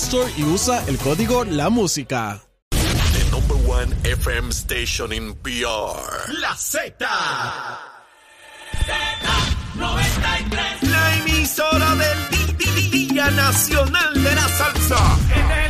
Store y usa el código La Música. The number one FM station in PR. La Z. La emisora del Día Nacional de la Salsa.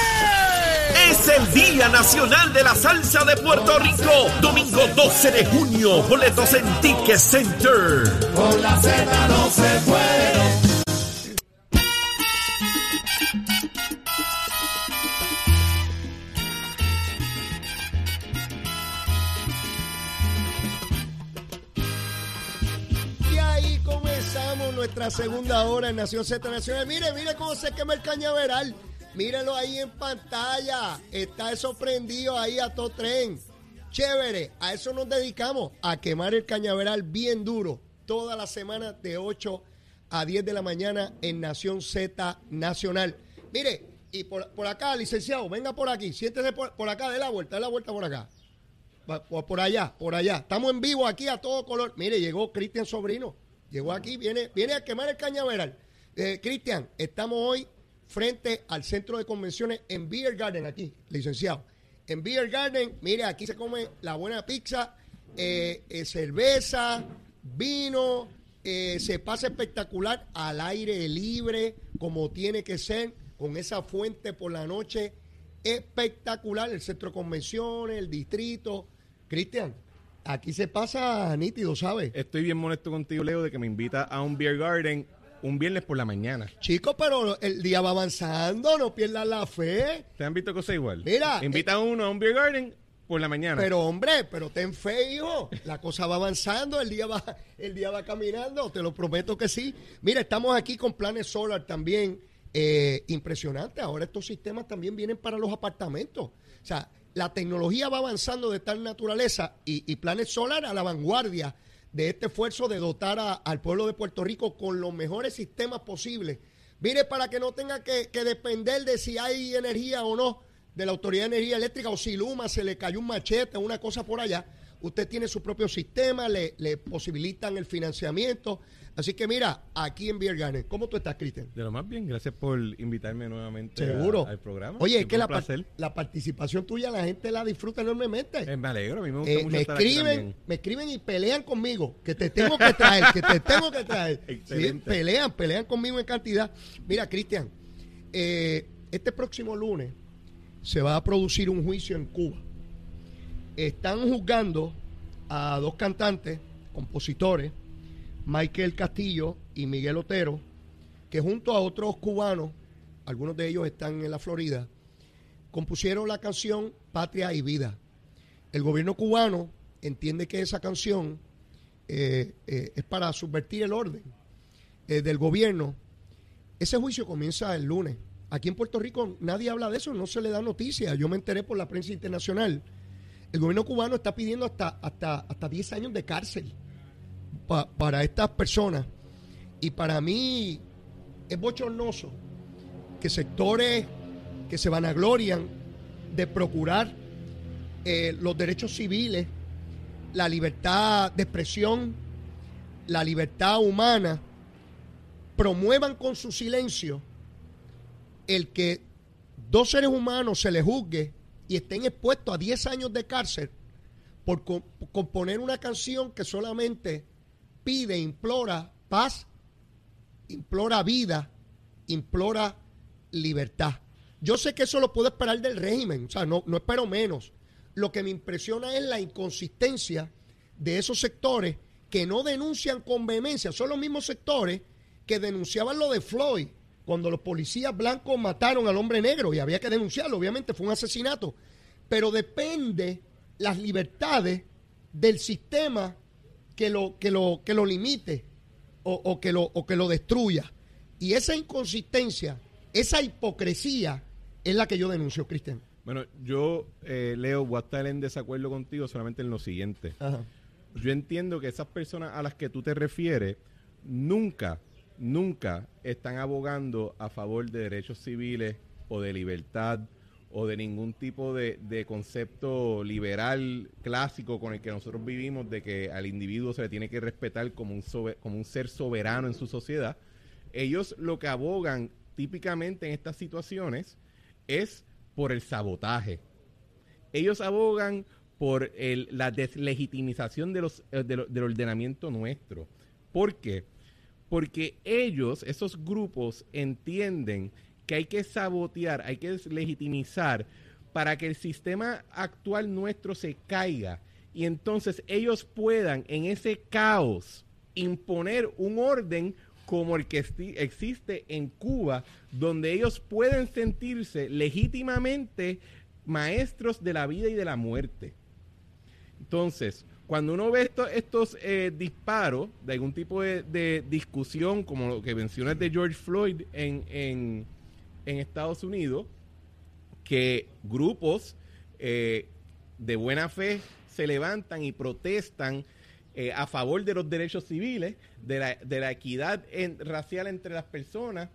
Es el Día Nacional de la Salsa de Puerto Rico. Domingo 12 de junio. Boletos en Ticket Center. Y ahí comenzamos nuestra segunda hora en Nación Z Nacional. Mire, mire cómo se quema el cañaveral. Mírenlo ahí en pantalla. Está eso prendido ahí a todo tren. Chévere. A eso nos dedicamos, a quemar el cañaveral bien duro. Toda la semana de 8 a 10 de la mañana en Nación Z Nacional. Mire, y por, por acá, licenciado, venga por aquí. Siéntese por, por acá, dé la vuelta, dé la vuelta por acá. Por, por allá, por allá. Estamos en vivo aquí a todo color. Mire, llegó Cristian Sobrino. Llegó aquí, viene, viene a quemar el cañaveral. Eh, Cristian, estamos hoy frente al centro de convenciones en Beer Garden, aquí, licenciado. En Beer Garden, mire, aquí se come la buena pizza, eh, eh, cerveza, vino, eh, se pasa espectacular al aire libre, como tiene que ser, con esa fuente por la noche espectacular, el centro de convenciones, el distrito. Cristian, aquí se pasa nítido, ¿sabes? Estoy bien molesto contigo, Leo, de que me invita a un beer garden un viernes por la mañana. Chicos, pero el día va avanzando, no pierdas la fe. ¿Te han visto cosas igual? Mira, eh, Invita a uno a un beer garden por la mañana. Pero hombre, pero ten fe, hijo. La cosa va avanzando, el día va, el día va caminando, te lo prometo que sí. Mira, estamos aquí con planes solar también. eh, impresionante. Ahora estos sistemas también vienen para los apartamentos. O sea, la tecnología va avanzando de tal naturaleza y, y planes solar a la vanguardia de este esfuerzo de dotar a- al pueblo de Puerto Rico con los mejores sistemas posibles. Mire, para que no tenga que, que depender de si hay energía o no de la Autoridad de Energía Eléctrica o si Luma se le cayó un machete o una cosa por allá. Usted tiene su propio sistema, le, le posibilitan el financiamiento. Así que mira, aquí en Beer Garden, ¿cómo tú estás, Cristian? De lo más bien, gracias por invitarme nuevamente a- Seguro. al programa. Oye, es que la, par- placer. la participación tuya la gente la disfruta enormemente. Eh, me alegro, a mí me gusta Eh, mucho me estar aquí escriben, también. me escriben y pelean conmigo, que te tengo que traer, que te tengo que traer. Sí, Excelente. pelean, pelean conmigo en cantidad. Mira, Cristian, eh, este próximo lunes se va a producir un juicio en Cuba. Están juzgando a dos cantantes, compositores, Michael Castillo y Miguel Otero, que junto a otros cubanos, algunos de ellos están en la Florida, compusieron la canción Patria y Vida. El gobierno cubano entiende que esa canción eh, eh, es para subvertir el orden eh, del gobierno. Ese juicio comienza el lunes. Aquí en Puerto Rico nadie habla de eso, no se le da noticia. Yo me enteré por la prensa internacional. El gobierno cubano está pidiendo hasta, hasta, hasta 10 años de cárcel pa- para estas personas. Y para mí es bochornoso que sectores que se vanaglorian de procurar eh, los derechos civiles, la libertad de expresión, la libertad humana, promuevan con su silencio el que dos seres humanos se les juzgue y estén expuestos a 10 años de cárcel por co- componer una canción que solamente pide, implora paz, implora vida, implora libertad. Yo sé que eso lo puedo esperar del régimen, o sea, no, no espero menos. Lo que me impresiona es la inconsistencia de esos sectores que no denuncian con vehemencia. Son los mismos sectores que denunciaban lo de Floyd, cuando los policías blancos mataron al hombre negro y había que denunciarlo, obviamente fue un asesinato. Pero depende las libertades del sistema que lo, que lo, que lo limite o, o que lo, o que lo destruya. Y esa inconsistencia, esa hipocresía es la que yo denuncio, Cristian. Bueno, yo, eh, Leo, voy a estar en desacuerdo contigo solamente en lo siguiente. Yo entiendo que esas personas a las que tú te refieres nunca, nunca están abogando a favor de derechos civiles o de libertad o de ningún tipo de, de concepto liberal clásico con el que nosotros vivimos de que al individuo se le tiene que respetar como un, como un ser soberano en su sociedad. Ellos lo que abogan típicamente en estas situaciones es por el sabotaje ellos abogan por el- la deslegitimización de los, eh, del ordenamiento nuestro. ¿Por qué? Porque ellos, esos grupos, entienden que hay que sabotear, hay que deslegitimizar para que el sistema actual nuestro se caiga y entonces ellos puedan en ese caos imponer un orden como el que existe en Cuba, donde ellos pueden sentirse legítimamente maestros de la vida y de la muerte. Entonces, cuando uno ve esto- estos eh, disparos de algún tipo de, discusión, como lo que mencionas de George Floyd en- en Estados Unidos, que grupos eh, de buena fe se levantan y protestan eh, a favor de los derechos civiles, de la, equidad racial entre las personas,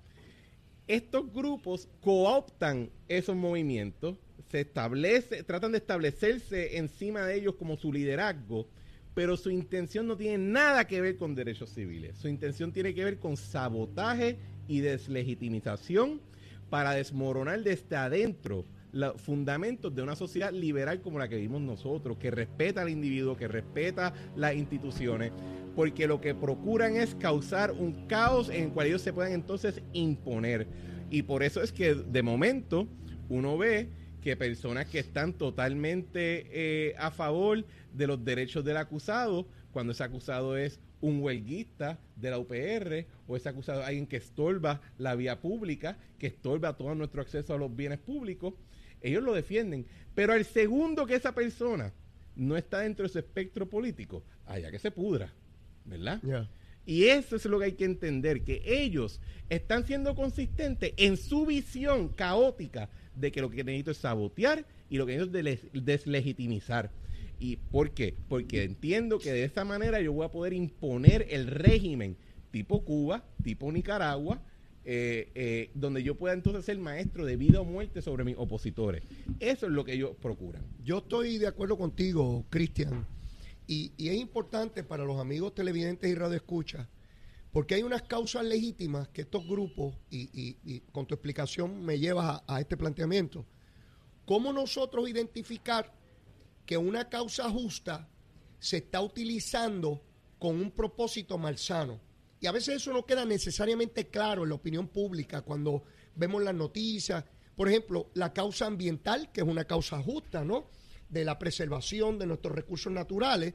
estos grupos cooptan esos movimientos, se establece, tratan de establecerse encima de ellos como su liderazgo, pero su intención no tiene nada que ver con derechos civiles. Su intención tiene que ver con sabotaje y deslegitimización para desmoronar desde adentro los fundamentos de una sociedad liberal como la que vivimos nosotros, que respeta al individuo, que respeta las instituciones, porque lo que procuran es causar un caos en el cual ellos se puedan entonces imponer. Y por eso es que de momento uno ve que personas que están totalmente eh, a favor de los derechos del acusado, cuando ese acusado es un huelguista de la UPR o ese acusado es alguien que estorba la vía pública, que estorba todo nuestro acceso a los bienes públicos, ellos lo defienden. Pero al segundo que esa persona no está dentro de su espectro político, allá que se pudra, ¿verdad? Y eso es lo que hay que entender, que ellos están siendo consistentes en su visión caótica de que lo que necesito es sabotear y lo que necesito es deslegitimizar. ¿Y por qué? Porque entiendo que de esa manera yo voy a poder imponer el régimen tipo Cuba, tipo Nicaragua, eh, eh, donde yo pueda entonces ser maestro de vida o muerte sobre mis opositores. Eso es lo que ellos procuran. Yo estoy de acuerdo contigo, Cristian. Y, y es importante para los amigos televidentes y radioescuchas, porque hay unas causas legítimas que estos grupos, y, y- con tu explicación me llevas a este planteamiento, ¿cómo nosotros identificar que una causa justa se está utilizando con un propósito malsano? Y a veces eso no queda necesariamente claro en la opinión pública cuando vemos las noticias. Por ejemplo, la causa ambiental, que es una causa justa, ¿no? De la preservación de nuestros recursos naturales.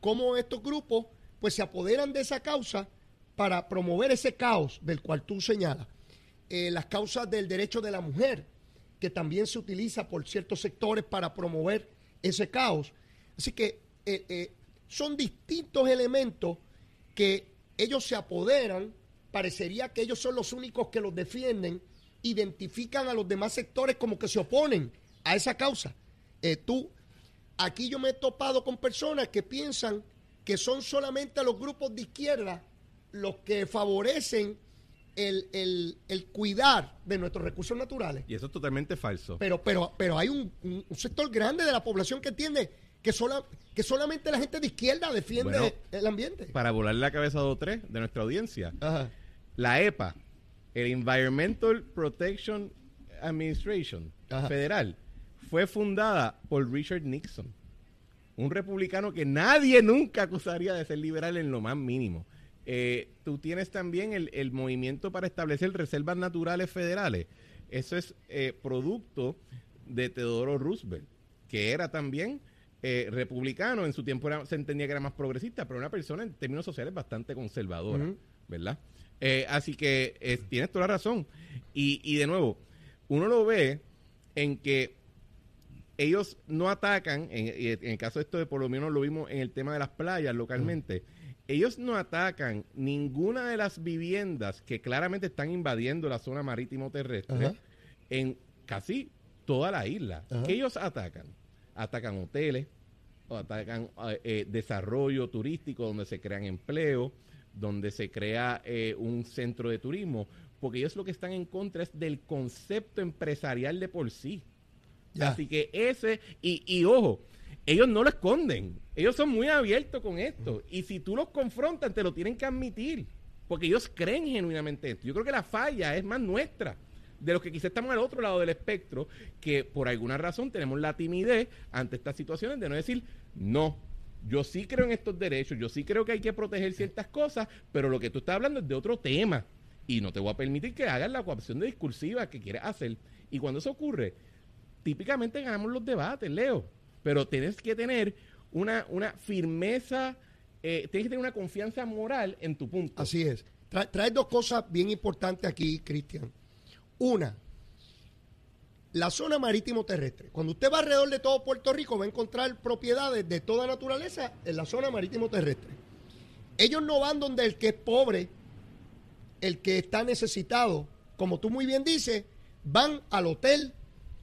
Cómo estos grupos, pues, se apoderan de esa causa para promover ese caos del cual tú señalas. Eh, las causas del derecho de la mujer, que también se utiliza por ciertos sectores para promover ese caos. Así que eh, eh, son distintos elementos que ellos se apoderan, parecería que ellos son los únicos que los defienden, identifican a los demás sectores como que se oponen a esa causa. Eh, tú, aquí yo me he topado con personas que piensan que son solamente los grupos de izquierda los que favorecen el, el- el cuidar de nuestros recursos naturales. Y eso es totalmente falso. Pero, pero, pero hay un, un- un sector grande de la población que entiende que, sola, que solamente la gente de izquierda defiende Bueno, el ambiente. Para volarle la cabeza a dos o tres de nuestra audiencia, Ajá. la EPA, el Environmental Protection Administration Ajá. federal, fue fundada por Richard Nixon, un republicano que nadie nunca acusaría de ser liberal en lo más mínimo. Eh, tú tienes también el, el movimiento para establecer reservas naturales federales. Eso es eh, producto de Teodoro Roosevelt, que era también eh, republicano. En su tiempo era- se entendía que era más progresista, pero una persona en términos sociales bastante conservadora. ¿verdad? Así que tienes toda la razón. Y, y de nuevo, uno lo ve en que ellos no atacan, en, en el caso de esto de por lo menos lo vimos en el tema de las playas localmente, ellos no atacan ninguna de las viviendas que claramente están invadiendo la zona marítimo terrestre Ajá. en casi toda la isla. Ajá. ¿Qué ellos atacan? Atacan hoteles, o atacan eh, eh, desarrollo turístico donde se crean empleos, donde se crea eh, un centro de turismo, porque ellos lo que están en contra es del concepto empresarial de por sí. Ya. Así que ese, y, y ojo, ellos no lo esconden, ellos son muy abiertos con esto, y si tú los confrontas, te lo tienen que admitir, porque ellos creen genuinamente esto. Yo creo que la falla es más nuestra, de los que quizás estamos al otro lado del espectro, que por alguna razón tenemos la timidez ante estas situaciones de no decir, no, yo sí creo en estos derechos, yo sí creo que hay que proteger ciertas cosas, pero lo que tú estás hablando es de otro tema, y no te voy a permitir que hagas la coacción discursiva que quieres hacer. Y cuando eso ocurre, típicamente ganamos los debates, Leo, pero tienes que tener una, una firmeza, eh, tienes que tener una confianza moral en tu punto. Así es. Tra- traes dos cosas bien importantes aquí, Cristian. Una, la zona marítimo terrestre. Cuando usted va alrededor de todo Puerto Rico, va a encontrar propiedades de toda naturaleza en la zona marítimo terrestre. Ellos no van donde el que es pobre, el que está necesitado, como tú muy bien dices, van al hotel,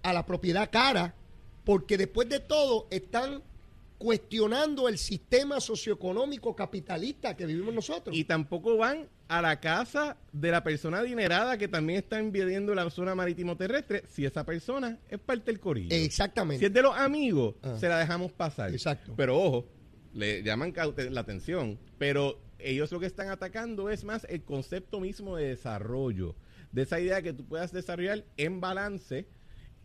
a la propiedad cara, porque después de todo están cuestionando el sistema socioeconómico capitalista que vivimos nosotros. Y tampoco van a la casa de la persona adinerada que también está invadiendo la zona marítimo terrestre si esa persona es parte del corillo. Exactamente. Si es de los amigos, Ah. se la dejamos pasar. Exacto. Pero ojo, le llaman la atención, pero ellos lo que están atacando es más el concepto mismo de desarrollo, de esa idea que tú puedas desarrollar en balance.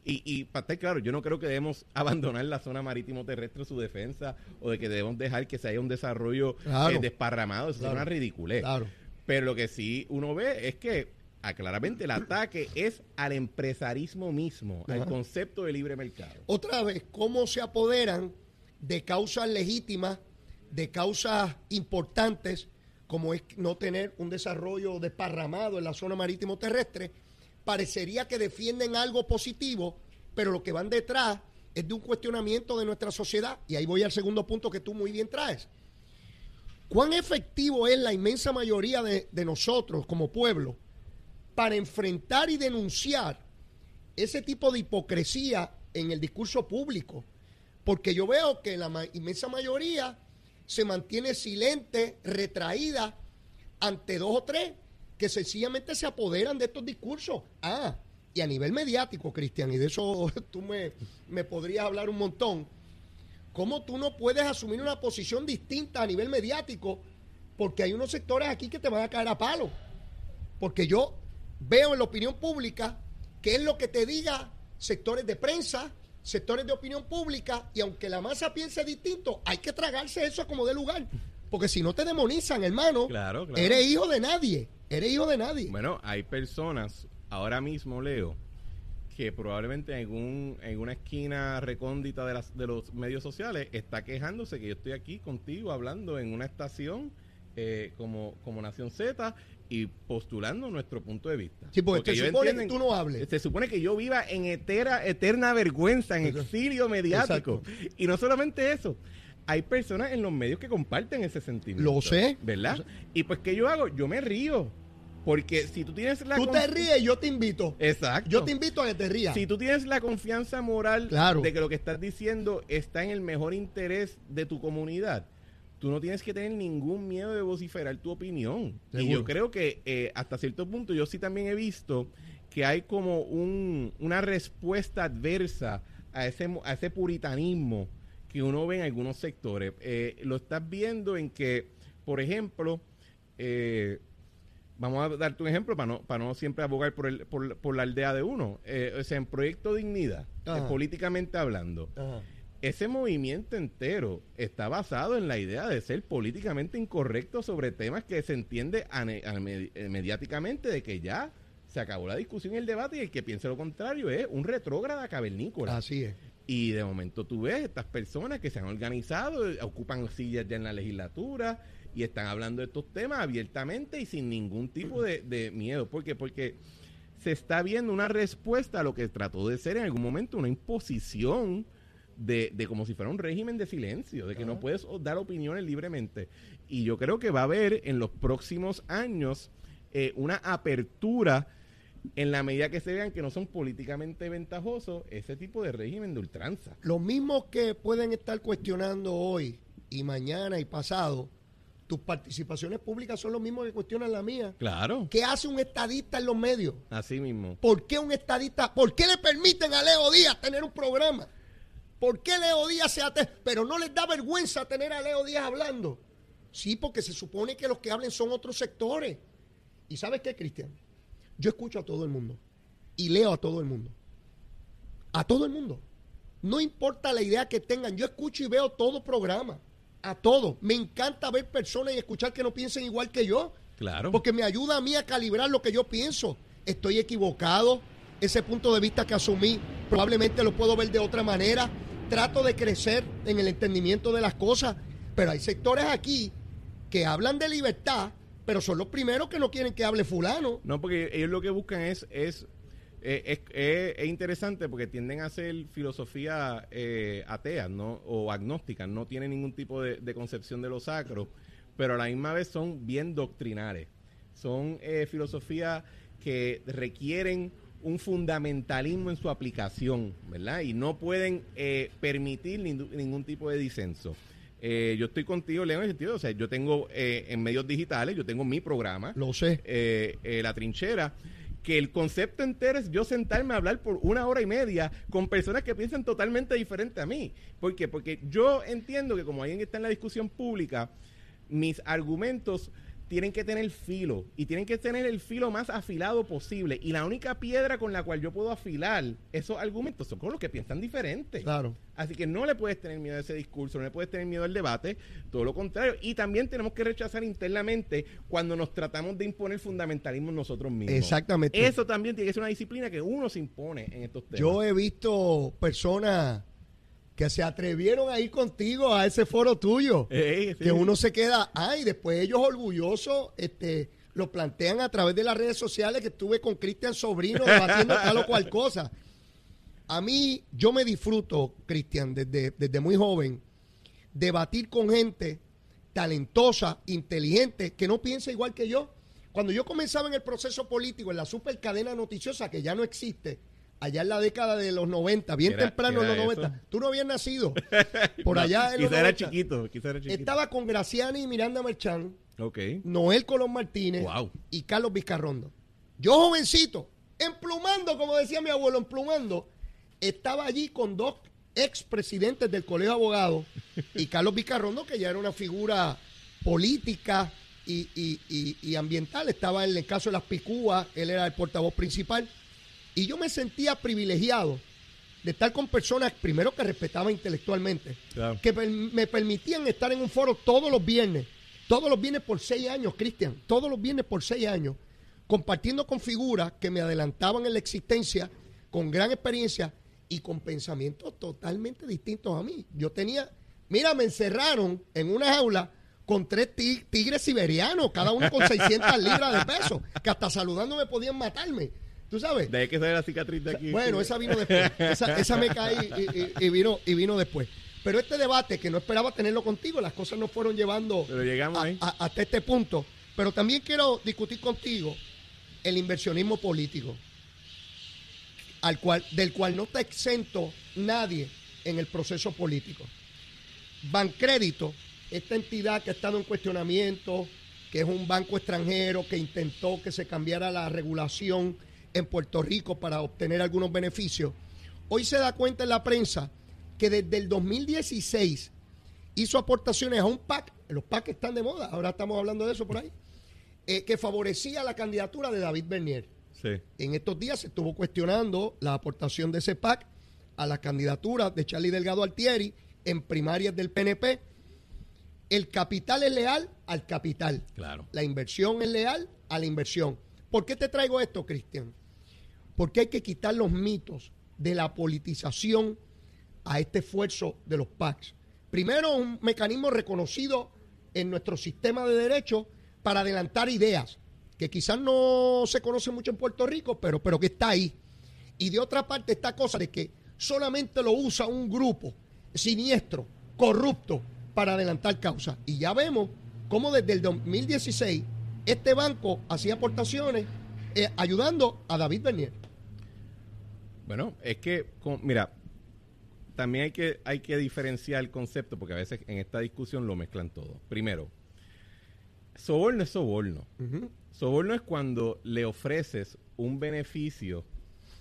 Y, y para estar claro, yo no creo que debemos abandonar la zona marítimo terrestre su defensa o de que debemos dejar que se haya un desarrollo Claro. eh, desparramado. Eso Claro. es una ridiculez. Claro. Pero lo que sí uno ve es que ah, claramente el ataque es al empresarismo mismo, al concepto de libre mercado. Otra vez, cómo se apoderan de causas legítimas, de causas importantes, como es no tener un desarrollo desparramado en la zona marítimo terrestre, parecería que defienden algo positivo, pero lo que van detrás es de un cuestionamiento de nuestra sociedad. Y ahí voy al segundo punto que tú muy bien traes. ¿Cuán efectivo es la inmensa mayoría de, nosotros como pueblo para enfrentar y denunciar ese tipo de hipocresía en el discurso público? Porque yo veo que la inmensa mayoría se mantiene silente, retraída ante dos o tres que sencillamente se apoderan de estos discursos. Ah, y a nivel mediático, Cristian, y de eso tú me, me podrías hablar un montón. ¿Cómo tú no puedes asumir una posición distinta a nivel mediático? Porque hay unos sectores aquí que te van a caer a palo. Porque yo veo en la opinión pública que es lo que te diga sectores de prensa, sectores de opinión pública, y aunque la masa piense distinto, hay que tragarse eso como de lugar. Porque si no te demonizan, hermano, Claro, claro. eres hijo de nadie. Eres hijo de nadie. Bueno, hay personas, ahora mismo Leo, que probablemente en, un, en una esquina recóndita de, las, de los medios sociales está quejándose que yo estoy aquí contigo hablando en una estación eh, como, como Nación Z y postulando nuestro punto de vista. Sí, porque te ellos supone entienden- que tú no hables. Se supone que yo viva en etera, eterna vergüenza, en Exacto. exilio mediático. Exacto. Y no solamente eso. Hay personas en los medios que comparten ese sentimiento. Lo sé. ¿Verdad? Lo sé. Y pues, ¿qué yo hago? Yo me río. Porque si tú tienes la Tú te ríes yo te invito. Exacto. Yo te invito a que te rías. Si tú tienes la confianza moral Claro. de que lo que estás diciendo está en el mejor interés de tu comunidad, tú no tienes que tener ningún miedo de vociferar tu opinión. Y yo creo que eh, hasta cierto punto yo sí también he visto que hay como un, una respuesta adversa a ese, a ese puritanismo que uno ve en algunos sectores. Eh, lo estás viendo en que, por ejemplo, eh, vamos a darte un ejemplo para no, para no siempre abogar por, el, por, por la aldea de uno. Eh, o sea, en Proyecto Dignidad, eh, políticamente hablando, Ajá. ese movimiento entero está basado en la idea de ser políticamente incorrecto sobre temas que se entiende ane- ane- eh, mediáticamente de que ya se acabó la discusión y el debate y el que piense lo contrario es un retrógrada cavernícola. Así es. Y de momento tú ves estas personas que se han organizado, eh, ocupan sillas ya en la legislatura y están hablando de estos temas abiertamente y sin ningún tipo de, de miedo. ¿Por qué? Porque se está viendo una respuesta a lo que trató de ser en algún momento una imposición de, de como si fuera un régimen de silencio, de que no puedes dar opiniones libremente. Y yo creo que va a haber en los próximos años eh, una apertura en la medida que se vean que no son políticamente ventajosos ese tipo de régimen de ultranza. Los mismos que pueden estar cuestionando hoy y mañana y pasado, tus participaciones públicas son los mismos que cuestionan la mía. Claro. ¿Qué hace un estadista en los medios? Así mismo. ¿Por qué un estadista? ¿Por qué le permiten a Leo Díaz tener un programa? ¿Por qué Leo Díaz se ate... Pero no les da vergüenza tener a Leo Díaz hablando. Sí, porque se supone que los que hablen son otros sectores. ¿Y sabes qué, Cristian? Yo escucho a todo el mundo y leo a todo el mundo. A todo el mundo. No importa la idea que tengan, yo escucho y veo todo programa. A todo. Me encanta ver personas y escuchar que no piensen igual que yo. Claro. Porque me ayuda a mí a calibrar lo que yo pienso. Estoy equivocado. Ese punto de vista que asumí probablemente lo puedo ver de otra manera. Trato de crecer en el entendimiento de las cosas. Pero hay sectores aquí que hablan de libertad, pero son los primeros que no quieren que hable fulano. No, porque ellos lo que buscan es, es, eh, es, es- es interesante porque tienden a hacer filosofía eh, atea ¿no? o agnóstica, no tienen ningún tipo de, de concepción de lo sacro, pero a la misma vez son bien doctrinales. Son eh, filosofías que requieren un fundamentalismo en su aplicación, ¿verdad? Y no pueden eh, permitir nin- ningún tipo de disenso. Eh, yo estoy contigo, Leo, en el sentido, o sea, yo tengo eh, en medios digitales, yo tengo mi programa, Lo sé. eh, eh, La Trinchera, que el concepto entero es yo sentarme a hablar por una hora y media con personas que piensan totalmente diferente a mí. ¿Por qué? Porque yo entiendo que como alguien está en la discusión pública, mis argumentos tienen que tener filo y tienen que tener el filo más afilado posible. Y la única piedra con la cual yo puedo afilar esos argumentos son con los que piensan diferente. Claro. Así que no le puedes tener miedo a ese discurso, no le puedes tener miedo al debate, todo lo contrario. Y también tenemos que rechazar internamente cuando nos tratamos de imponer fundamentalismo nosotros mismos. Exactamente. Eso también tiene que ser una disciplina que uno se impone en estos temas. Yo he visto personas que se atrevieron a ir contigo a ese foro tuyo. Ey, sí. que uno se queda, ay, después ellos orgullosos, este, lo plantean a través de las redes sociales que estuve con Cristian Sobrino debatiendo tal o cual cosa. A mí, yo me disfruto, Cristian, desde, desde muy joven, debatir con gente talentosa, inteligente, que no piensa igual que yo. Cuando yo comenzaba en el proceso político, en la super cadena noticiosa que ya no existe, allá en la década de los 90, bien ¿Qué era- temprano en los eso? 90, tú no habías nacido. Por No, allá en los era 90. chiquito, quizá era chiquito. Estaba con Graciani y Miranda Merchán, Ok. Noel Colón Martínez Wow. y Carlos Vizcarrondo. Yo jovencito, emplumando, como decía mi abuelo, emplumando, estaba allí con dos expresidentes del Colegio de Abogados y Carlos Vizcarrondo, que ya era una figura política y, y- y- y ambiental. Estaba en el caso de las Picúas, él era el portavoz principal. Y yo me sentía privilegiado de estar con personas, primero que respetaba intelectualmente, Claro. que me permitían estar en un foro todos los viernes, todos los viernes por seis años, Cristian, todos los viernes por seis años, compartiendo con figuras que me adelantaban en la existencia, con gran experiencia y con pensamientos totalmente distintos a mí. Yo tenía, mira, me encerraron en una jaula con tres ti- tigres siberianos, cada uno con 600 libras de peso, que hasta saludándome podían matarme. ¿Tú sabes? De ahí que sale la cicatriz de aquí. Bueno, esa vino después. Esa, esa me caí y, y- y vino, y vino después. Pero este debate, que no esperaba tenerlo contigo, las cosas nos fueron llevando Pero llegamos a- ahí. a- hasta este punto. Pero también quiero discutir contigo el inversionismo político, al cual, del cual no está exento nadie en el proceso político. Bancrédito esta entidad que ha estado en cuestionamiento, que es un banco extranjero que intentó que se cambiara la regulación en Puerto Rico para obtener algunos beneficios, hoy se da cuenta en la prensa que desde el 2016 hizo aportaciones a un PAC, los PAC están de moda, ahora estamos hablando de eso por ahí, eh, que favorecía la candidatura de David Bernier. En estos días se estuvo cuestionando la aportación de ese PAC a la candidatura de Charlie Delgado Altieri en primarias del PNP. El capital es leal al capital. Claro. La inversión es leal a la inversión. ¿Por qué te traigo esto, Cristian? Porque hay que quitar los mitos de la politización a este esfuerzo de los PACs. Primero, un mecanismo reconocido en nuestro sistema de derecho para adelantar ideas, que quizás no se conoce mucho en Puerto Rico, pero, pero que está ahí. Y de otra parte, esta cosa de que solamente lo usa un grupo siniestro, corrupto, para adelantar causas. Y ya vemos cómo desde el 2016 este banco hacía aportaciones eh, ayudando a David Bernier. Bueno, es que, mira, también hay que, hay que diferenciar el concepto porque a veces en esta discusión lo mezclan todo. Primero, soborno es soborno. Soborno es cuando le ofreces un beneficio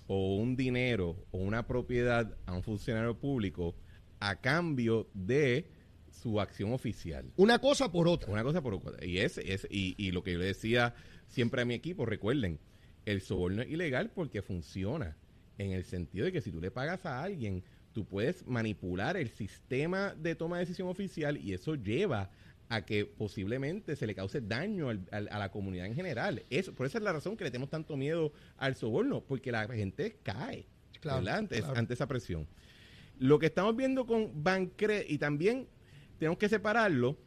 o un dinero o una propiedad a un funcionario público a cambio de su acción oficial. Una cosa por otra. Una cosa por otra. Y, es, es, y, y lo que yo le decía siempre a mi equipo, recuerden, el soborno es ilegal porque funciona en el sentido de que si tú le pagas a alguien tú puedes manipular el sistema de toma de decisión oficial y eso lleva a que posiblemente se le cause daño a la comunidad en general. Eso, por esa es la razón que le tenemos tanto miedo al soborno, porque la gente cae ante, ante, esa presión. Lo que estamos viendo con Bancre, y también tenemos que separarlo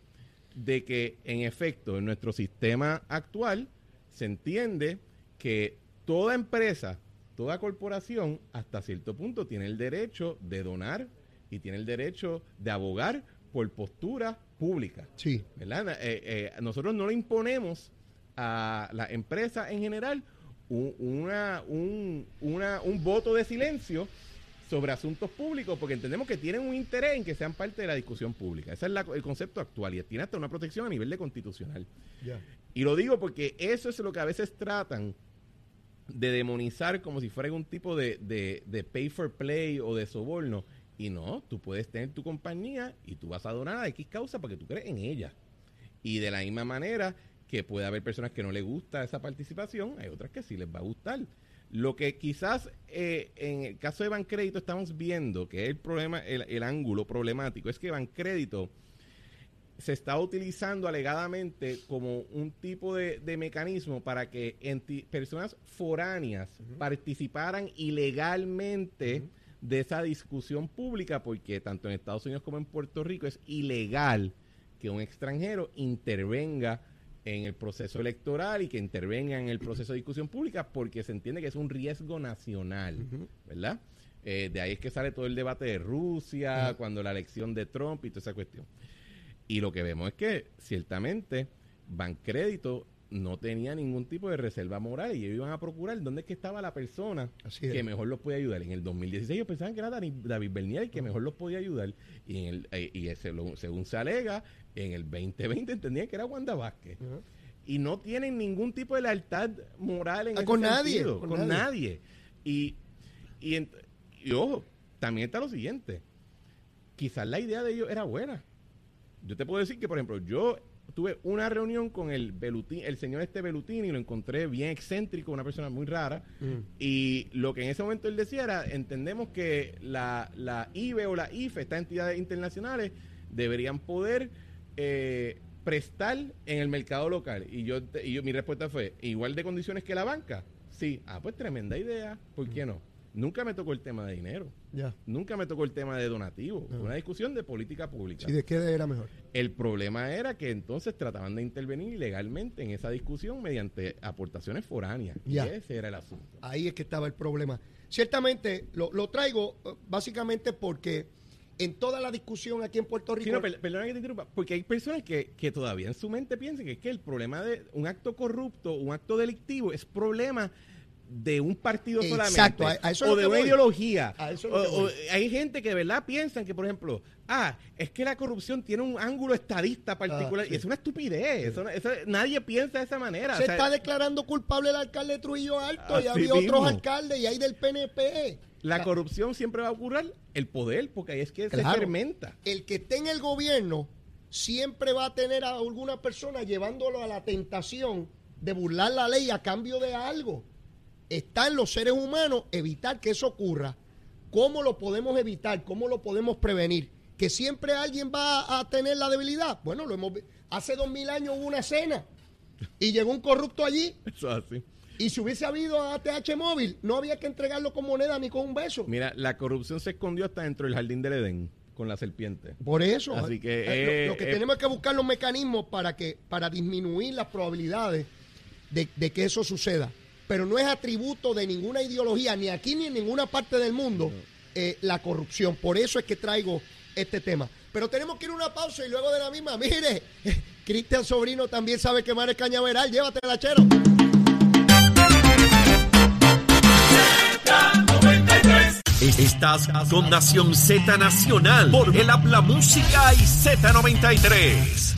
de que en efecto en nuestro sistema actual se entiende que toda empresa toda corporación hasta cierto punto tiene el derecho de donar y tiene el derecho de abogar por postura pública. Sí. ¿verdad? Eh, eh, nosotros no le imponemos a la empresa en general un, una, un, un voto de silencio sobre asuntos públicos porque entendemos que tienen un interés en que sean parte de la discusión pública. Ese es el concepto actual y tiene hasta una protección a nivel de constitucional. Y lo digo porque eso es lo que a veces tratan de demonizar como si fuera un tipo de, de, pay for play o de soborno. Y no, tú puedes tener tu compañía y tú vas a donar a X causa porque tú crees en ella. Y de la misma manera que puede haber personas que no les gusta esa participación, hay otras que sí les va a gustar. Lo que quizás eh, en el caso de Bancrédito estamos viendo, que el problema, el, el ángulo problemático, es que Bancrédito se está utilizando alegadamente como un tipo de, mecanismo para que personas foráneas participaran ilegalmente de esa discusión pública, porque tanto en Estados Unidos como en Puerto Rico es ilegal que un extranjero intervenga en el proceso electoral y que intervenga en el proceso de discusión pública porque se entiende que es un riesgo nacional, ¿verdad? Eh, de ahí es que sale todo el debate de Rusia, cuando la elección de Trump y toda esa cuestión. Y lo que vemos es que ciertamente Bancrédito no tenía ningún tipo de reserva moral y ellos iban a procurar dónde es que estaba la persona que mejor los podía ayudar. En el 2016 ellos pensaban que era David Bernier que mejor los podía ayudar y, en el, eh, y ese, según se alega, en el 2020 entendían que era Wanda Vázquez. Y no tienen ningún tipo de lealtad moral en ah, con nadie, con, nadie. Y, y, y ojo, también está lo siguiente. Quizás la idea de ellos era buena yo te puedo decir que, por ejemplo, yo tuve una reunión con el el señor este Belutini, y lo encontré bien excéntrico, una persona muy rara, mm. y lo que en ese momento él decía era, entendemos que la, la IBE o la IFE, estas entidades internacionales, deberían poder eh, prestar en el mercado local. Y yo, y yo mi respuesta fue, igual de condiciones que la banca. Sí, ah, pues tremenda idea, ¿por qué mm. no? Nunca me tocó el tema de dinero. Ya. Nunca me tocó el tema de donativo. Fue una discusión de política pública. ¿Y de qué era mejor? El problema era que entonces trataban de intervenir ilegalmente en esa discusión mediante aportaciones foráneas. Y ese era el asunto. Ahí es que estaba el problema. Ciertamente lo, traigo eh, básicamente porque en toda la discusión aquí en Puerto Rico. Sí, no, perdona que te interrumpa, porque hay personas que, que, todavía en su mente piensan que es que el problema de un acto corrupto, un acto delictivo, es problema de un partido Exacto, solamente a- a eso es o de una voy. ideología. A eso O- o- hay gente que de verdad piensan que, por ejemplo, ah, es que la corrupción tiene un ángulo estadista particular. Ah, sí. Y es una estupidez. Eso no- eso- nadie piensa de esa manera. Se sea, está declarando culpable el alcalde de Trujillo Alto y había otros mismo. alcaldes y hay del PNP. la corrupción siempre va a ocurrir el poder, porque ahí es que se fermenta. El que esté en el gobierno siempre va a tener a alguna persona llevándolo a la tentación de burlar la ley a cambio de algo. Está en los seres humanos evitar que eso ocurra. ¿Cómo lo podemos evitar? ¿Cómo lo podemos prevenir? ¿Que siempre alguien va a tener la debilidad? Bueno, lo hemos Hace dos mil años hubo una cena y llegó un corrupto allí Eso es así. y si hubiese habido ATH móvil, no había que entregarlo con moneda ni con un beso. Mira, la corrupción se escondió hasta dentro del jardín del Edén con la serpiente. Por eso, Así que, eh, lo- eh, lo, que eh, tenemos es que buscar los mecanismos para que para disminuir las probabilidades de, de que eso suceda. Pero no es atributo de ninguna ideología, ni aquí ni en ninguna parte del mundo, eh, la corrupción. Por eso es que traigo este tema. Pero tenemos que ir a una pausa y luego de la misma, mire, Cristian Sobrino también sabe quemar el cañaveral. Llévatela, chero. Estás con Nación Z Nacional por el Habla Música y Z93.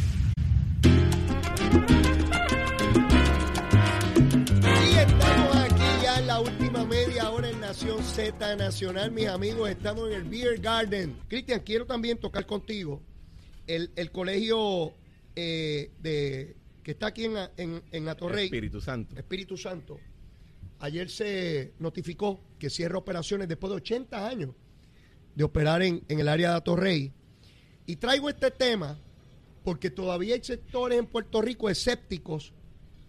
Z Nacional, mis amigos. Estamos en el Beer Garden. Cristian, quiero también tocar contigo el, el colegio eh, de que está aquí en, en, en Atorrey, Espíritu Santo. Espíritu Santo. Ayer se notificó que cierra operaciones después de 80 años de operar en, en el área de Atorrey. Y traigo este tema porque todavía hay sectores en Puerto Rico escépticos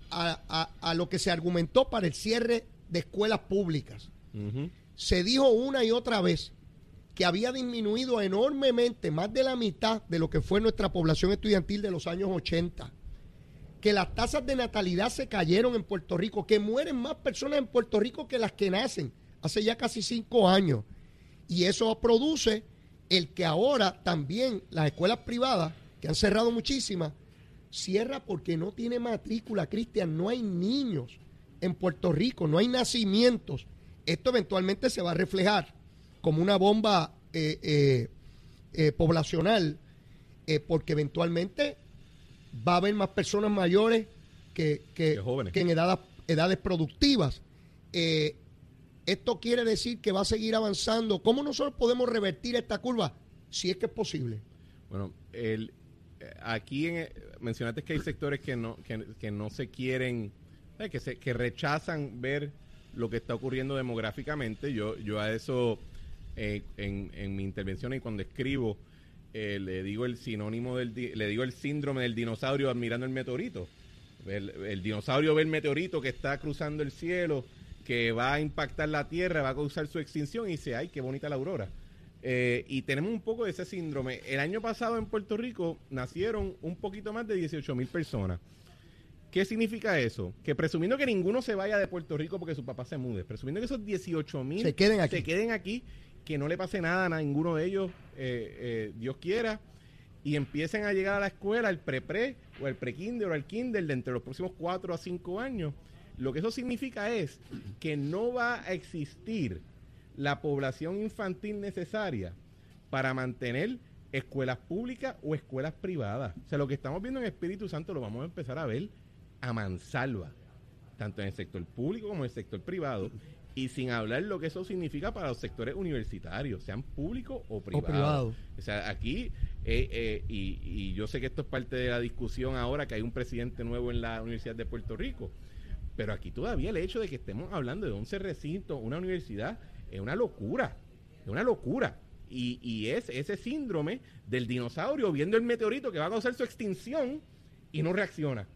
a, a- a lo que se argumentó para el cierre de escuelas públicas. Ujú. Se dijo una y otra vez que había disminuido enormemente, más de la mitad de lo que fue nuestra población estudiantil de los años 80. Que las tasas de natalidad se cayeron en Puerto Rico, que mueren más personas en Puerto Rico que las que nacen hace ya casi cinco años. Y eso produce el que ahora también las escuelas privadas, que han cerrado muchísimas, cierra porque no tiene matrícula, Cristian, no hay niños en Puerto Rico, no hay nacimientos. Esto eventualmente se va a reflejar como una bomba eh, eh, eh, poblacional, porque eventualmente va a haber más personas mayores que, que- Que jóvenes. que en edades, edades productivas. Esto quiere decir que va a seguir avanzando. ¿Cómo nosotros podemos revertir esta curva? Si es que es posible. Bueno, el, aquí en, mencionaste que hay sectores que no, que, que no se quieren, que, se, que rechazan ver lo que está ocurriendo demográficamente. Yo, yo a eso, eh, en, en mi intervención y cuando escribo, eh, le digo el sinónimo del, le digo el síndrome del dinosaurio admirando el meteorito. El, el dinosaurio ve el meteorito que está cruzando el cielo, que va a impactar la Tierra, va a causar su extinción y dice, ay, qué bonita la aurora. Eh, y tenemos un poco de ese síndrome. El año pasado en Puerto Rico nacieron un poquito más de 18 mil personas. ¿Qué significa eso? Que presumiendo que ninguno se vaya de Puerto Rico porque su papá se mude, presumiendo que esos 18 mil Se queden aquí. se queden aquí, que no le pase nada a ninguno de ellos, eh, eh, Dios quiera, y empiecen a llegar a la escuela, al pre-pre, o al pre-kinder, o al kinder, de entre los próximos 4 a 5 años, lo que eso significa es que no va a existir la población infantil necesaria para mantener escuelas públicas o escuelas privadas. O sea, lo que estamos viendo en Espíritu Santo lo vamos a empezar a ver a mansalva, tanto en el sector público como en el sector privado, y sin hablar lo que eso significa para los sectores universitarios, sean públicos o privados. privados. O sea, aquí, eh, eh, y, y yo sé que esto es parte de la discusión ahora que hay un presidente nuevo en la Universidad de Puerto Rico, pero aquí todavía el hecho de que estemos hablando de 11 recintos, una universidad, es una locura, es una locura. Y, y es ese síndrome del dinosaurio viendo el meteorito que va a causar su extinción y no reacciona,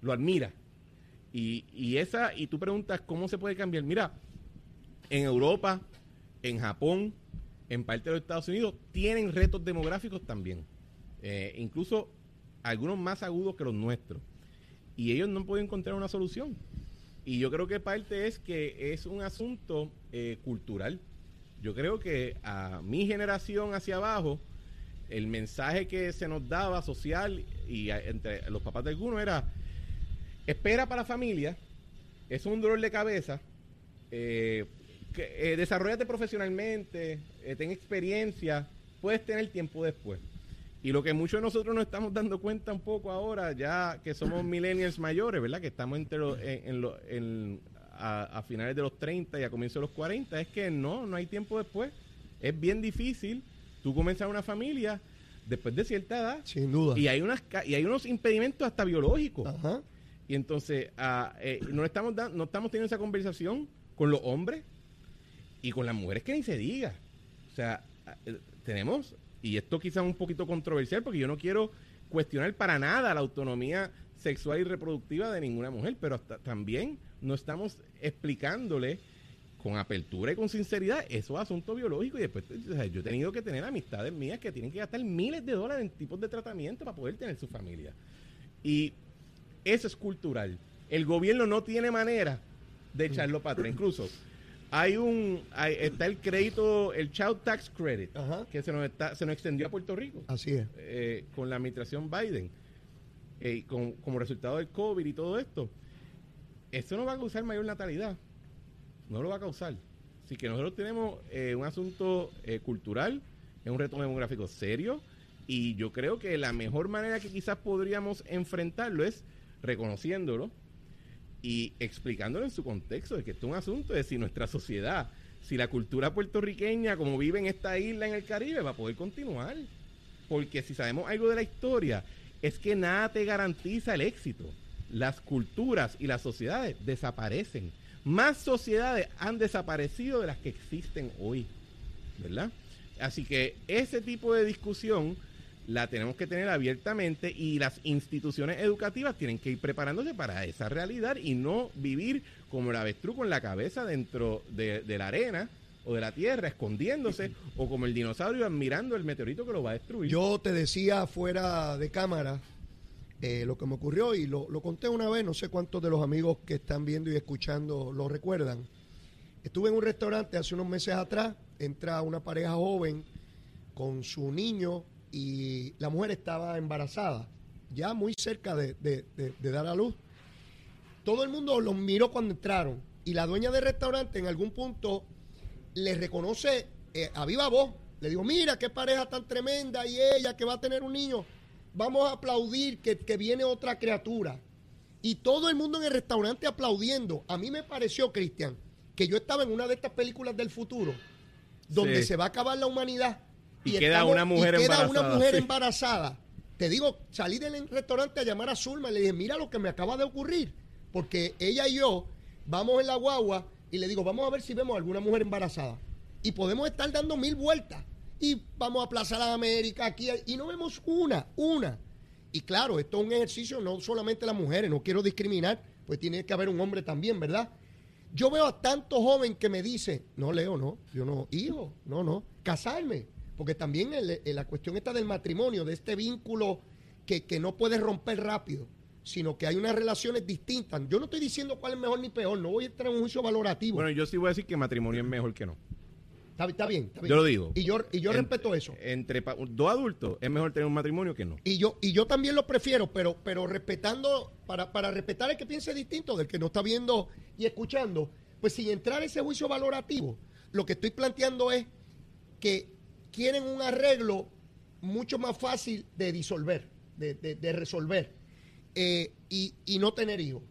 lo admira. Y, y esa, y tú preguntas cómo se puede cambiar. Mira, en Europa, en Japón, en parte de los Estados Unidos, tienen retos demográficos también. Eh, incluso algunos más agudos que los nuestros. Y ellos no podido encontrar una solución. Y yo creo que parte es que es un asunto eh, cultural. Yo creo que a mi generación hacia abajo, el mensaje que se nos daba social y entre los papás de algunos era, espera para la familia, es un dolor de cabeza, eh, que, eh, desarrollate profesionalmente, eh, ten experiencia, puedes tener tiempo después. Y lo que muchos de nosotros nos estamos dando cuenta un poco ahora, ya que somos millennials mayores, ¿verdad? Que estamos entre los- en, en lo- en- a, a finales de los 30 y a comienzos de los 40, es que no, no hay tiempo después. Es bien difícil tú comenzar una familia después de cierta edad. Sin duda. Y hay, unas, y hay unos impedimentos hasta biológicos. Ajá. Y entonces ah, eh, no, estamos dan- no estamos teniendo esa conversación con los hombres y con las mujeres que ni se diga. O sea, ah, eh, tenemos, y esto quizás un poquito controversial porque yo no quiero cuestionar para nada la autonomía sexual y reproductiva de ninguna mujer, pero hasta también no estamos explicándole con apertura y con sinceridad esos asuntos biológicos y después yo he tenido que tener amistades mías que tienen que gastar miles de dólares en tipos de tratamiento para poder tener su familia. Y eso es cultural. El gobierno no tiene manera de echarlo para atrás. Incluso hay un hay- está el crédito, el Child Tax Credit, Ajá. que se nos, está, se nos extendió a Puerto Rico Así es. eh, con la administración Biden, eh, y con- como resultado del COVID y todo esto. Esto no va a causar mayor natalidad. No lo va a causar. Así que nosotros tenemos eh, un asunto eh, cultural, es un reto demográfico serio, y yo creo que la mejor manera que quizás podríamos enfrentarlo es reconociéndolo y explicándolo en su contexto, de que esto es un asunto de si nuestra sociedad, si la cultura puertorriqueña, como vive en esta isla en el Caribe, va a poder continuar. Porque si sabemos algo de la historia, es que nada te garantiza el éxito. Las culturas y las sociedades desaparecen. Más sociedades han desaparecido de las que existen hoy. ¿Verdad? Así que ese tipo de discusión la tenemos que tener abiertamente y las instituciones educativas tienen que ir preparándose para esa realidad y no vivir como el avestruz con la cabeza dentro de, la arena o de la tierra, escondiéndose, o como el dinosaurio admirando el meteorito que lo va a destruir. Yo te decía fuera de cámara eh, lo que me ocurrió y lo, lo conté una vez, no sé cuántos de los amigos que están viendo y escuchando lo recuerdan. Estuve en un restaurante hace unos meses atrás, entra una pareja joven con su niño y la mujer estaba embarazada, ya muy cerca de, de- de- de dar a luz. Todo el mundo los miró cuando entraron y la dueña del restaurante en algún punto le reconoce eh, a viva voz. Le digo, mira qué pareja tan tremenda y ella que va a tener un niño. Vamos a aplaudir que, que viene otra criatura. Y todo el mundo en el restaurante aplaudiendo. A mí me pareció, Cristian, que yo estaba en una de estas películas del futuro, donde Sí. se va a acabar la humanidad. Y queda una mujer y queda una embarazada, mujer sí. embarazada. Te digo, salí del restaurante a llamar a Zulma y le dije, mira lo que me acaba de ocurrir. Porque ella y yo vamos en la guagua y le digo, vamos a ver si vemos alguna mujer embarazada. Y podemos estar dando mil vueltas. Y vamos a Plaza de las Américas, aquí, y no vemos una, una. Y claro, esto es un ejercicio no solamente las mujeres, no quiero discriminar, pues tiene que haber un hombre también, ¿verdad? Yo veo a tanto joven que me dice, no Leo, no, yo no, hijo, no, no, casarme, porque también el- el- la cuestión está del matrimonio, de este vínculo que, que no puedes romper rápido, sino que hay unas relaciones distintas. Yo no estoy diciendo cuál es mejor ni peor, no voy a entrar en un juicio valorativo. Bueno, yo sí voy a decir que matrimonio es mejor que no. está, está bien, está bien. Yo lo digo. Y yo, y yo En- respeto eso. Entre dos adultos es mejor tener un matrimonio que no. Y yo, y yo también lo prefiero, pero, pero respetando, para, para respetar el que piense distinto, del que no está viendo y escuchando, pues sin entrar en ese juicio valorativo, lo que estoy planteando es que quieren un arreglo mucho más fácil de disolver, de, de- resolver, eh, y, y no tener hijos.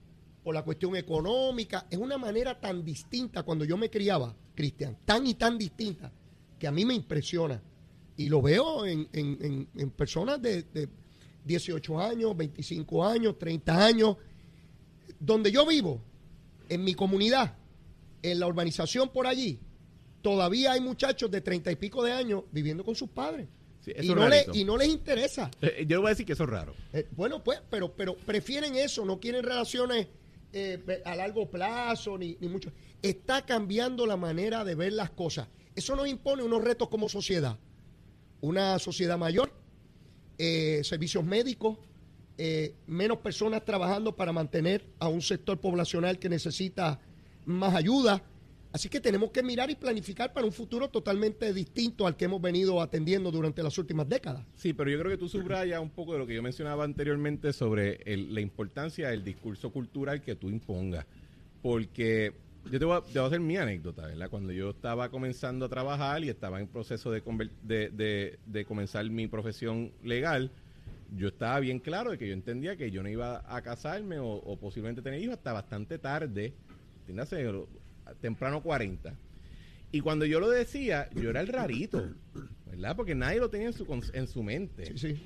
Por la cuestión económica, es una manera tan distinta cuando yo me criaba, Cristian, tan y tan distinta, que a mí me impresiona. Y lo veo en, en- en- en personas de, de 18 años, 25 años, 30 años, donde yo vivo, en mi comunidad, en la urbanización por allí, todavía hay muchachos de 30 y pico de años viviendo con sus padres. Sí, y, no le- rarito. y no les interesa. Eh, yo voy a decir que eso es raro. Eh, bueno, pues, pero, pero prefieren eso, no quieren relaciones eh, a largo plazo, ni, ni mucho. Está cambiando la manera de ver las cosas. Eso nos impone unos retos como sociedad. Una sociedad mayor, eh, servicios médicos, eh, menos personas trabajando para mantener a un sector poblacional que necesita más ayuda. Así que tenemos que mirar y planificar para un futuro totalmente distinto al que hemos venido atendiendo durante las últimas décadas. Sí, pero yo creo que tú subrayas un poco de lo que yo mencionaba anteriormente sobre el- la importancia del discurso cultural que tú impongas. Porque yo te voy, a, hacer mi anécdota, ¿verdad? Cuando yo estaba comenzando a trabajar y estaba en proceso de, de, de, comenzar mi profesión legal, yo estaba bien claro de que yo entendía que yo no iba a casarme o, posiblemente tener hijos hasta bastante tarde, temprano 40. Y cuando yo lo decía, yo era el rarito, ¿verdad? Porque nadie lo tenía en su, en su mente. Sí, sí.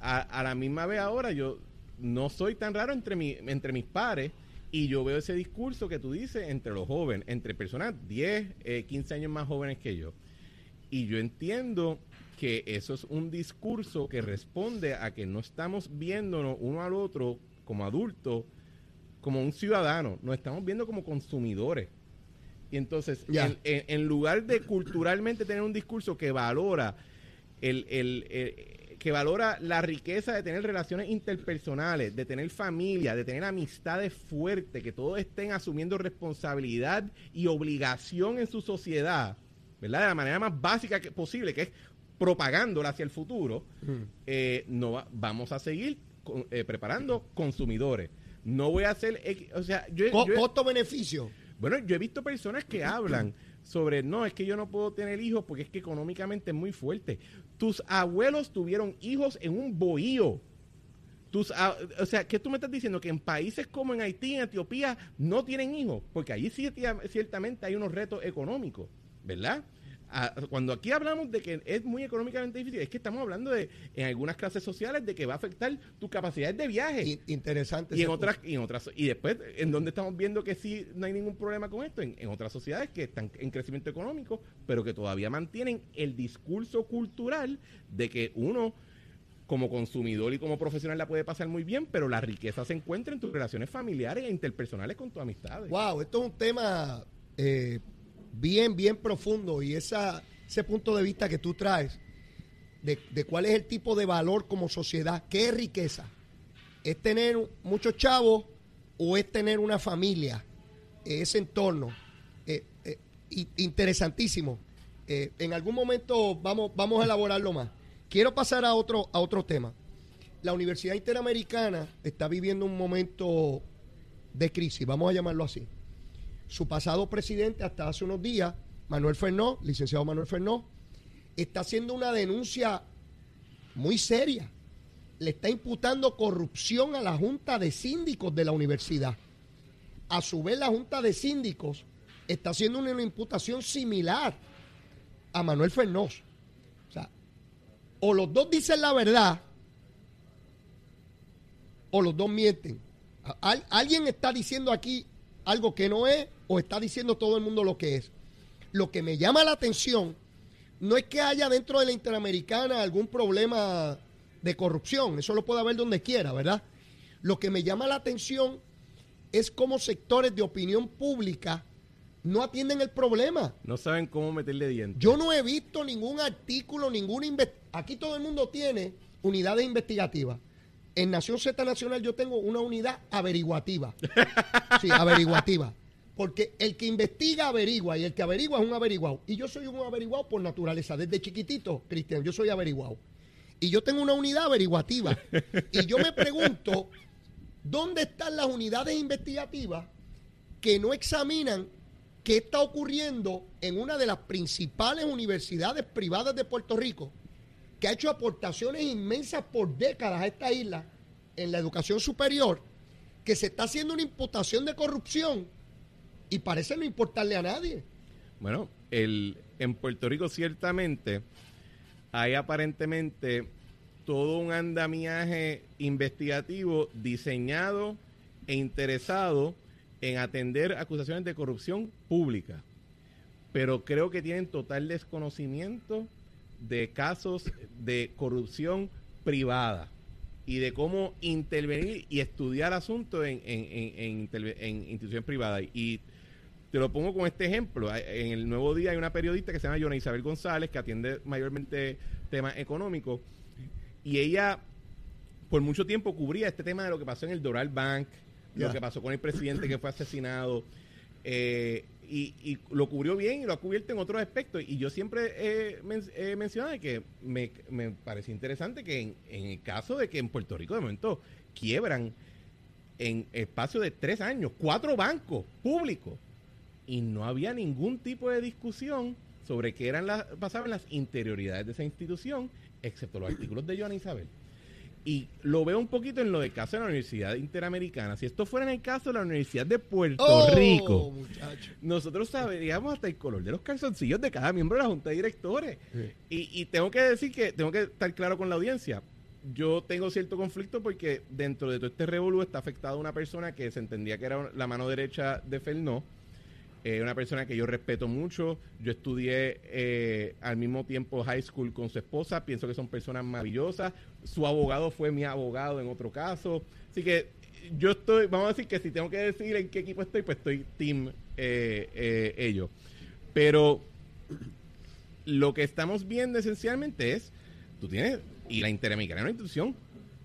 A, a, la misma vez ahora, yo no soy tan raro entre, mi, entre mis pares y yo veo ese discurso que tú dices entre los jóvenes, entre personas 10, 15 eh, años más jóvenes que yo. Y yo entiendo que eso es un discurso que responde a que no estamos viéndonos uno al otro como adultos, como un ciudadano, nos estamos viendo como consumidores. Y entonces, en, lugar de culturalmente tener un discurso que valora el, que valora la riqueza de tener relaciones interpersonales, de tener familia, de tener amistades fuertes, que todos estén asumiendo responsabilidad y obligación en su sociedad, ¿verdad? De la manera más básica que posible, que es propagándola hacia el futuro, mm. eh, no vamos a seguir eh, preparando consumidores. No voy a hacer, o sea, yo, costo-beneficio. Bueno, yo he visto personas que hablan sobre, no, es que yo no puedo tener hijos porque es que económicamente es muy fuerte. Tus abuelos tuvieron hijos en un bohío. Tus, o sea, ¿qué tú me estás diciendo? Que en países como en Haití, en Etiopía, no tienen hijos, porque allí sí, ciertamente hay unos retos económicos, ¿verdad? Cuando aquí hablamos de que es muy económicamente difícil, es que estamos hablando de, en algunas clases sociales, de que va a afectar tu capacidad de viaje. interesante. Y en otras, y en otras, y después, en donde estamos viendo que sí no hay ningún problema con esto, en, otras sociedades que están en crecimiento económico, pero que todavía mantienen el discurso cultural de que uno como consumidor y como profesional la puede pasar muy bien, pero la riqueza se encuentra en tus relaciones familiares e interpersonales con tus amistades. Wow, esto es un tema eh, bien, bien profundo y esa, ese punto de vista que tú traes de, cuál es el tipo de valor como sociedad, qué es riqueza. ¿Es tener muchos chavos o es tener una familia? Ese entorno. Eh, eh, interesantísimo. Eh, en algún momento vamos, vamos a elaborarlo más. Quiero pasar a otro, a otro tema. La Universidad Interamericana está viviendo un momento de crisis, vamos a llamarlo así su pasado presidente hasta hace unos días, Manuel Fernó, licenciado Manuel Fernó, está haciendo una denuncia muy seria. Le está imputando corrupción a la Junta de Síndicos de la universidad. A su vez, la Junta de Síndicos está haciendo una imputación similar a Manuel Fernós. O sea, o los dos dicen la verdad o los dos mienten. alguien está diciendo aquí algo que no es o está diciendo todo el mundo lo que es. Lo que me llama la atención no es que haya dentro de la Interamericana algún problema de corrupción, eso lo puede haber donde quiera, ¿verdad? Lo que me llama la atención es cómo sectores de opinión pública no atienden el problema. No saben cómo meterle dientes. Yo no he visto ningún artículo, ninguna Aquí todo el mundo tiene unidades investigativas. En Nación Z Nacional yo tengo una unidad averiguativa. Sí, averiguativa. Porque el que investiga averigua y el que averigua es un averiguado. Y yo soy un averiguado por naturaleza. Desde chiquitito, Cristian, yo soy averiguado. Y yo tengo una unidad averiguativa. Y yo me pregunto, ¿dónde están las unidades investigativas que no examinan qué está ocurriendo en una de las principales universidades privadas de Puerto Rico, que ha hecho aportaciones inmensas por décadas a esta isla en la educación superior, que se está haciendo una imputación de corrupción y parece no importarle a nadie. Bueno, el, en Puerto Rico ciertamente hay aparentemente todo un andamiaje investigativo diseñado e interesado en atender acusaciones de corrupción pública. Pero creo que tienen total desconocimiento de casos de corrupción privada y de cómo intervenir y estudiar asuntos en, en, en instituciones privadas. Y te lo pongo con este ejemplo. En el Nuevo Día hay una periodista que se llama Yona Isabel González, que atiende mayormente temas económicos, y ella por mucho tiempo cubría este tema de lo que pasó en el Doral Bank, lo que pasó con el presidente que fue asesinado, eh, y, lo cubrió bien y lo ha cubierto en otros aspectos. Y yo siempre he, mencionado que me, me parecía interesante que en, en, el caso de que en Puerto Rico de momento quiebran en espacio de tres años, cuatro bancos públicos y no había ningún tipo de discusión sobre qué eran las, pasaban las interioridades de esa institución, excepto los artículos de Joana Isabel. Y lo veo un poquito en lo del caso de la Universidad Interamericana. Si esto fuera en el caso de la Universidad de Puerto Oh, Rico, muchacho. nosotros sabríamos hasta el color de los calzoncillos de cada miembro de la Junta de Directores. Y, y tengo que decir que tengo que estar claro con la audiencia. Yo tengo cierto conflicto porque dentro de todo este revolú está afectada una persona que se entendía que era la mano derecha de Fernó. Eh, una persona que yo respeto mucho. Yo estudié eh, al mismo tiempo high school con su esposa. Pienso que son personas maravillosas. Su abogado fue mi abogado en otro caso. Así que yo estoy, vamos a decir que si tengo que decir en qué equipo estoy, pues estoy team eh, eh, ellos. Pero lo que estamos viendo esencialmente es, tú tienes, y la Interamericana es una institución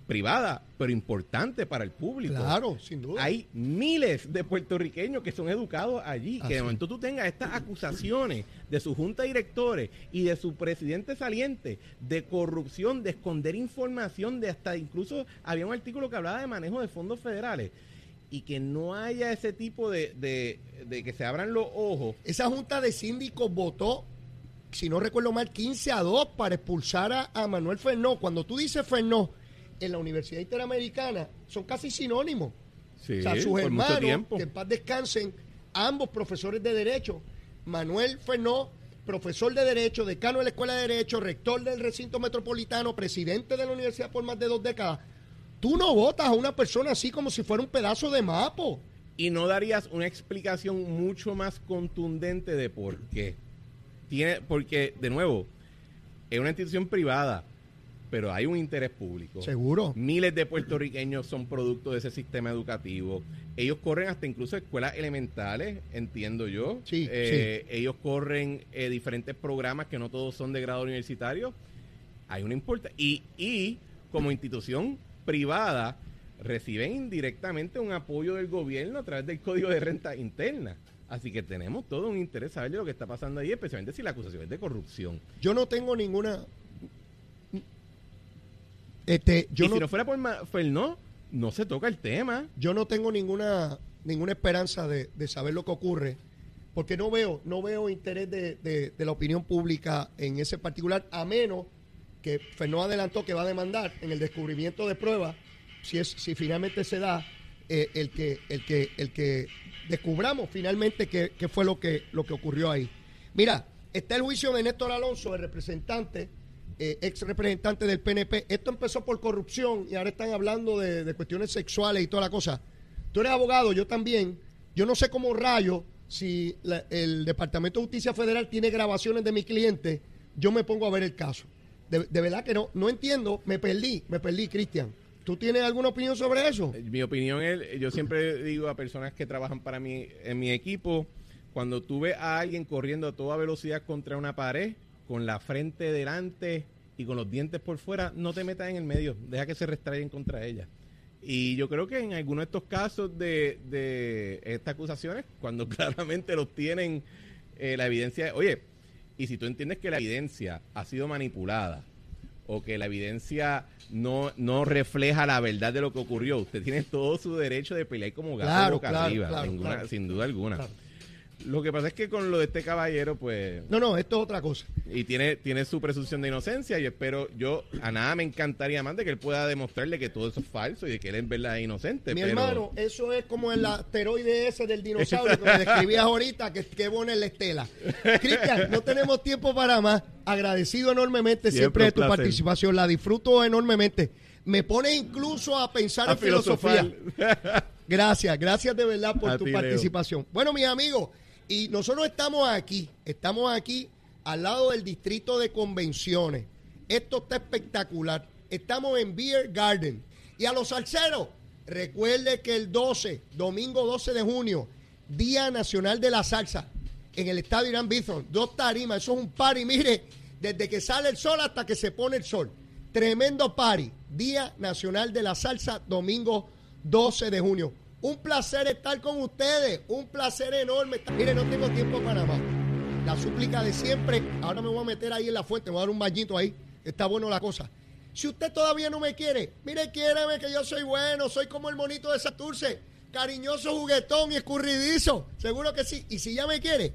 privada, pero importante para el público. Claro, sin duda. Hay miles de puertorriqueños que son educados allí. Así. Que de momento tú tengas estas acusaciones de su junta de directores y de su presidente saliente de corrupción, de esconder información, de hasta incluso había un artículo que hablaba de manejo de fondos federales. Y que no haya ese tipo de, de- de que se abran los ojos. Esa junta de síndicos votó, si no recuerdo mal, 15 a 2 para expulsar a, a Manuel Fernó. Cuando tú dices Fernó en la Universidad Interamericana, son casi sinónimos. Sí, o sea, sus hermanos, tiempo. que en paz descansen, ambos profesores de Derecho. Manuel Fernó, profesor de Derecho, decano de la Escuela de Derecho, rector del recinto metropolitano, presidente de la universidad por más de dos décadas. Tú no votas a una persona así como si fuera un pedazo de mapo. y no darías una explicación mucho más contundente de por qué. Tiene, porque, de nuevo, es una institución privada, pero hay un interés público. Seguro. Miles de puertorriqueños son producto de ese sistema educativo. Ellos corren hasta incluso escuelas elementales, entiendo yo. Sí, Eh, Ellos corren eh, diferentes programas que no todos son de grado universitario. Hay una importancia. Y, y como institución privada, reciben indirectamente un apoyo del gobierno a través del Código de Renta Interna. Así que tenemos todo un interés saber de lo que está pasando ahí, especialmente si la acusación es de corrupción. Yo no tengo ninguna. Este, yo y no, si no fuera por Fernó, no se toca el tema. yo no tengo ninguna ninguna esperanza de, de saber lo que ocurre, porque no veo no veo interés de, de- de la opinión pública en ese particular, a menos que Fernó adelantó que va a demandar en el descubrimiento de pruebas, si es si finalmente se da eh, el que el que el que descubramos finalmente qué, qué fue lo que lo que ocurrió ahí. Mira, está el juicio de Néstor Alonso, el representante eh, ex representante del PNP. Esto empezó por corrupción y ahora están hablando de, cuestiones sexuales y toda la cosa. Tú eres abogado, yo también. Yo no sé cómo rayo, si el Departamento de Justicia Federal tiene grabaciones de mi cliente, yo me pongo a ver el caso. De, de verdad que no, no entiendo, me perdí, me perdí, Cristian. ¿Tú tienes alguna opinión sobre eso? Eh, Mi opinión es, yo siempre digo a personas que trabajan para mí en mi equipo, cuando tú ves a alguien corriendo a toda velocidad contra una pared, con la frente delante y con los dientes por fuera, no te metas en el medio, deja que se restraigan contra ella. Y yo creo que en algunos de estos casos de, de estas acusaciones, cuando claramente los tienen eh, la evidencia, oye, y si tú entiendes que la evidencia ha sido manipulada, o que la evidencia no, no refleja la verdad de lo que ocurrió, usted tiene todo su derecho de pelear como gato Claro, boca claro, arriba, claro, ninguna- claro. sin duda alguna. Lo que pasa es que con lo de este caballero, pues, No, no, esto es otra cosa. y tiene, tiene su presunción de inocencia, y espero, yo, a nada me encantaría más de que él pueda demostrarle que todo eso es falso y de que él en verdad es inocente. Mi pero- hermano, eso es como el asteroide ese del dinosaurio que me describías ahorita, que, que pone en la estela. Cristian, no tenemos tiempo para más. Agradecido enormemente siempre, Siempre de tu placer. participación. La disfruto enormemente. Me pone incluso a pensar a en filosofía. Gracias, gracias de verdad por A tu ti, Leo. participación. Bueno, mis amigos, y nosotros estamos aquí, estamos aquí al lado del distrito de convenciones. Esto está espectacular. Estamos en Beer Garden. Y a los salseros, recuerde que el 12, domingo 12 de junio, Día Nacional de la Salsa, en el Estadio Irán Bithorn, dos tarimas, eso es un party, mire, desde que sale el sol hasta que se pone el sol. Tremendo party, Día Nacional de la Salsa, domingo 12 de junio. Un placer estar con ustedes, un placer enorme. Mire, no tengo tiempo para más. La súplica de siempre, ahora me voy a meter ahí en la fuente, me voy a dar un bañito ahí, está bueno la cosa. Si usted todavía no me quiere, mire, quiéreme que yo soy bueno, soy como el monito de Santurce. cariñoso, juguetón y escurridizo. Seguro que sí. Y si ya me quiere,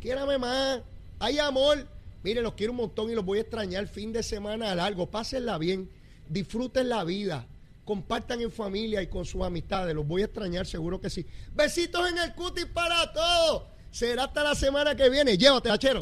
quiérame más. Hay amor. Mire, los quiero un montón y los voy a extrañar. Fin de semana largo. Pásenla bien. Disfruten la vida. Compartan en familia y con sus amistades. Los voy a extrañar, seguro que sí. Besitos en el cutis para todos. Será hasta la semana que viene. Llévate, hachero.